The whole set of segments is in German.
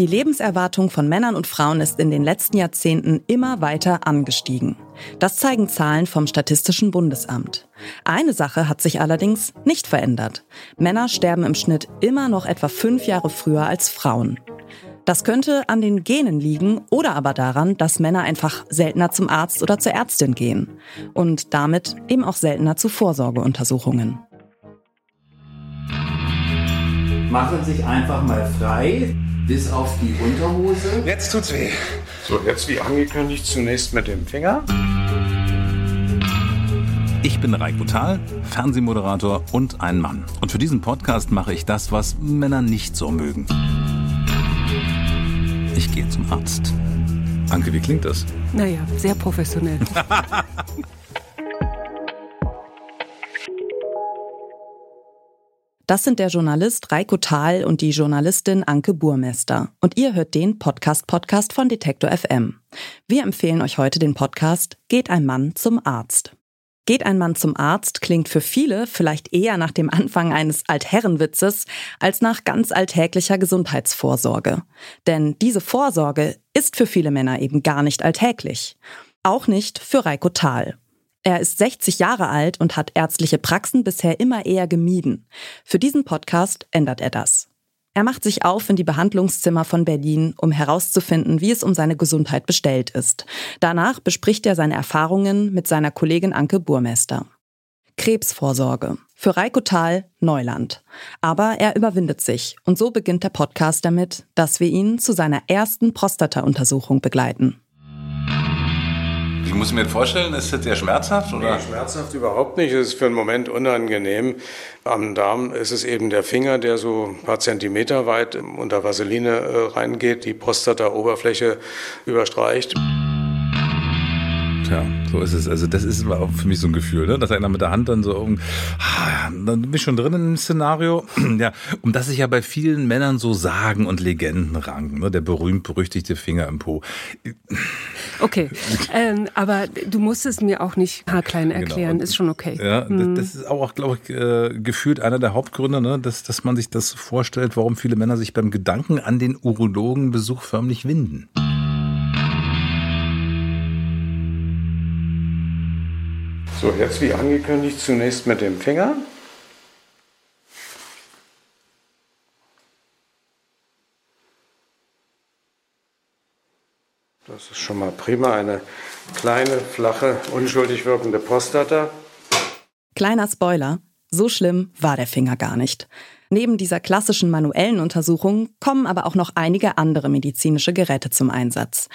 Die Lebenserwartung von Männern und Frauen ist in den letzten Jahrzehnten immer weiter angestiegen. Das zeigen Zahlen vom Statistischen Bundesamt. Eine Sache hat sich allerdings nicht verändert. Männer sterben im Schnitt immer noch etwa fünf Jahre früher als Frauen. Das könnte an den Genen liegen oder aber daran, dass Männer einfach seltener zum Arzt oder zur Ärztin gehen und damit eben auch seltener zu Vorsorgeuntersuchungen. Machen sich einfach mal frei, bis auf die Unterhose. Jetzt tut's weh. So, jetzt wie angekündigt, zunächst mit dem Finger. Ich bin Reiko Thal, Fernsehmoderator und ein Mann. Und für diesen Podcast mache ich das, was Männer nicht so mögen. Ich gehe zum Arzt. Anke, wie klingt das? Naja, sehr professionell. Das sind der Journalist Reiko Thal und die Journalistin Anke Burmester. Und ihr hört den Podcast-Podcast von Detektor FM. Wir empfehlen euch heute den Podcast Geht ein Mann zum Arzt. Geht ein Mann zum Arzt klingt für viele vielleicht eher nach dem Anfang eines Altherrenwitzes als nach ganz alltäglicher Gesundheitsvorsorge. Denn diese Vorsorge ist für viele Männer eben gar nicht alltäglich. Auch nicht für Reiko Thal. Er ist 60 Jahre alt und hat ärztliche Praxen bisher immer eher gemieden. Für diesen Podcast ändert er das. Er macht sich auf in die Behandlungszimmer von Berlin, um herauszufinden, wie es um seine Gesundheit bestellt ist. Danach bespricht er seine Erfahrungen mit seiner Kollegin Anke Burmester. Krebsvorsorge. Für Reiko Neuland. Aber er überwindet sich und so beginnt der Podcast damit, dass wir ihn zu seiner ersten Prostata-Untersuchung begleiten. Wie muss ich mir das vorstellen? Ist das sehr schmerzhaft? Oder? Nee, schmerzhaft überhaupt nicht. Es ist für einen Moment unangenehm. Am Darm ist es eben der Finger, der so ein paar Zentimeter weit unter Vaseline äh, reingeht, die Prostata-Oberfläche überstreicht. Ja, so ist es. Also das ist auch für mich so ein Gefühl, ne? dass einer mit der Hand dann so, um, dann bin ich schon drin im Szenario. ja, um das sich ja bei vielen Männern so Sagen und Legenden ranken, ne? der berühmt-berüchtigte Finger im Po. Okay, ähm, aber du musst es mir auch nicht haarklein genau. erklären, genau. ist schon okay. Ja, hm. das, ist auch, glaube ich, äh, gefühlt einer der Hauptgründe, ne? dass, dass man sich das vorstellt, warum viele Männer sich beim Gedanken an den Urologenbesuch förmlich winden. So, jetzt wie angekündigt, zunächst mit dem Finger. Das ist schon mal prima, eine kleine, flache, unschuldig wirkende Prostata. Kleiner Spoiler, so schlimm war der Finger gar nicht. Neben dieser klassischen manuellen Untersuchung kommen aber auch noch einige andere medizinische Geräte zum Einsatz.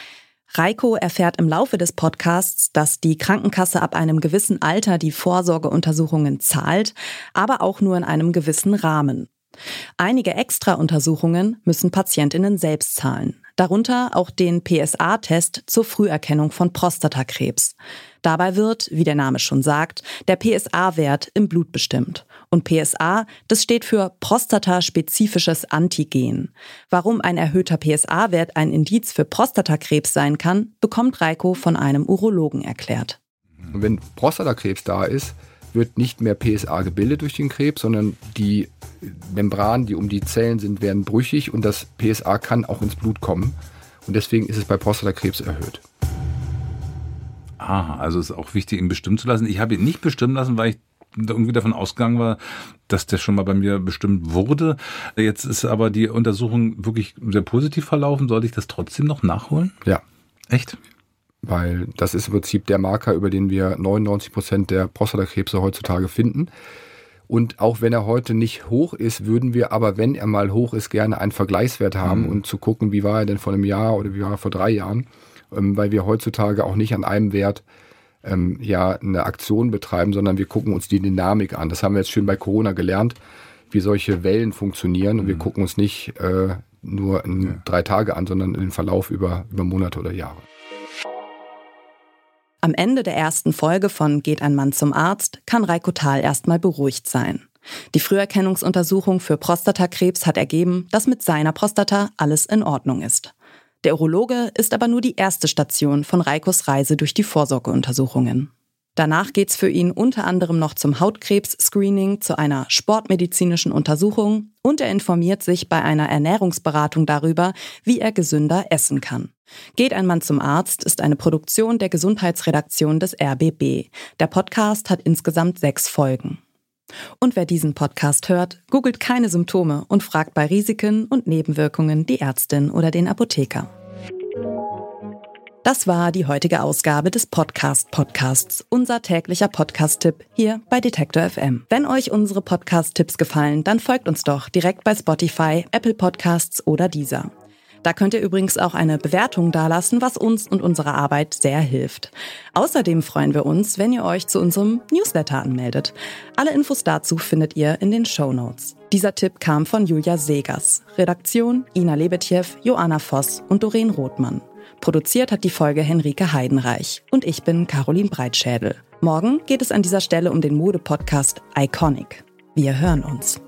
Reiko erfährt im Laufe des Podcasts, dass die Krankenkasse ab einem gewissen Alter die Vorsorgeuntersuchungen zahlt, aber auch nur in einem gewissen Rahmen. Einige Extrauntersuchungen müssen Patientinnen selbst zahlen, darunter auch den PSA-Test zur Früherkennung von Prostatakrebs. Dabei wird, wie der Name schon sagt, der PSA-Wert im Blut bestimmt. Und PSA, das steht für prostataspezifisches Antigen. Warum ein erhöhter PSA-Wert ein Indiz für Prostatakrebs sein kann, bekommt Reiko von einem Urologen erklärt. Wenn Prostatakrebs da ist, wird nicht mehr PSA gebildet durch den Krebs, sondern die Membranen, die um die Zellen sind, werden brüchig und das PSA kann auch ins Blut kommen. Und deswegen ist es bei Prostatakrebs erhöht. Ah, also ist auch wichtig, ihn bestimmen zu lassen. Ich habe ihn nicht bestimmen lassen, weil ich irgendwie davon ausgegangen war, dass der schon mal bei mir bestimmt wurde. Jetzt ist aber die Untersuchung wirklich sehr positiv verlaufen. Sollte ich das trotzdem noch nachholen? Ja. Echt? Weil das ist im Prinzip der Marker, über den wir 99 Prozent der Prostatakrebse heutzutage finden. Und auch wenn er heute nicht hoch ist, würden wir aber, wenn er mal hoch ist, gerne einen Vergleichswert haben mhm. und zu gucken, wie war er denn vor einem Jahr oder wie war er vor drei Jahren, ähm, weil wir heutzutage auch nicht an einem Wert ähm, ja eine Aktion betreiben, sondern wir gucken uns die Dynamik an. Das haben wir jetzt schön bei Corona gelernt, wie solche Wellen funktionieren und mhm. wir gucken uns nicht äh, nur in ja. drei Tage an, sondern den Verlauf über, über Monate oder Jahre. Am Ende der ersten Folge von Geht ein Mann zum Arzt kann Reiko erstmal beruhigt sein. Die Früherkennungsuntersuchung für Prostatakrebs hat ergeben, dass mit seiner Prostata alles in Ordnung ist. Der Urologe ist aber nur die erste Station von Reikos Reise durch die Vorsorgeuntersuchungen. Danach geht's für ihn unter anderem noch zum Hautkrebs-Screening, zu einer sportmedizinischen Untersuchung und er informiert sich bei einer Ernährungsberatung darüber, wie er gesünder essen kann. Geht ein Mann zum Arzt ist eine Produktion der Gesundheitsredaktion des RBB. Der Podcast hat insgesamt sechs Folgen. Und wer diesen Podcast hört, googelt keine Symptome und fragt bei Risiken und Nebenwirkungen die Ärztin oder den Apotheker. Das war die heutige Ausgabe des Podcast Podcasts, unser täglicher Podcast-Tipp hier bei Detektor FM. Wenn euch unsere Podcast-Tipps gefallen, dann folgt uns doch direkt bei Spotify, Apple Podcasts oder dieser. Da könnt ihr übrigens auch eine Bewertung dalassen, was uns und unserer Arbeit sehr hilft. Außerdem freuen wir uns, wenn ihr euch zu unserem Newsletter anmeldet. Alle Infos dazu findet ihr in den Show Notes. Dieser Tipp kam von Julia Segers. Redaktion Ina Lebetjew, Joanna Voss und Doreen Rothmann. Produziert hat die Folge Henrike Heidenreich und ich bin Caroline Breitschädel. Morgen geht es an dieser Stelle um den Mode-Podcast Iconic. Wir hören uns.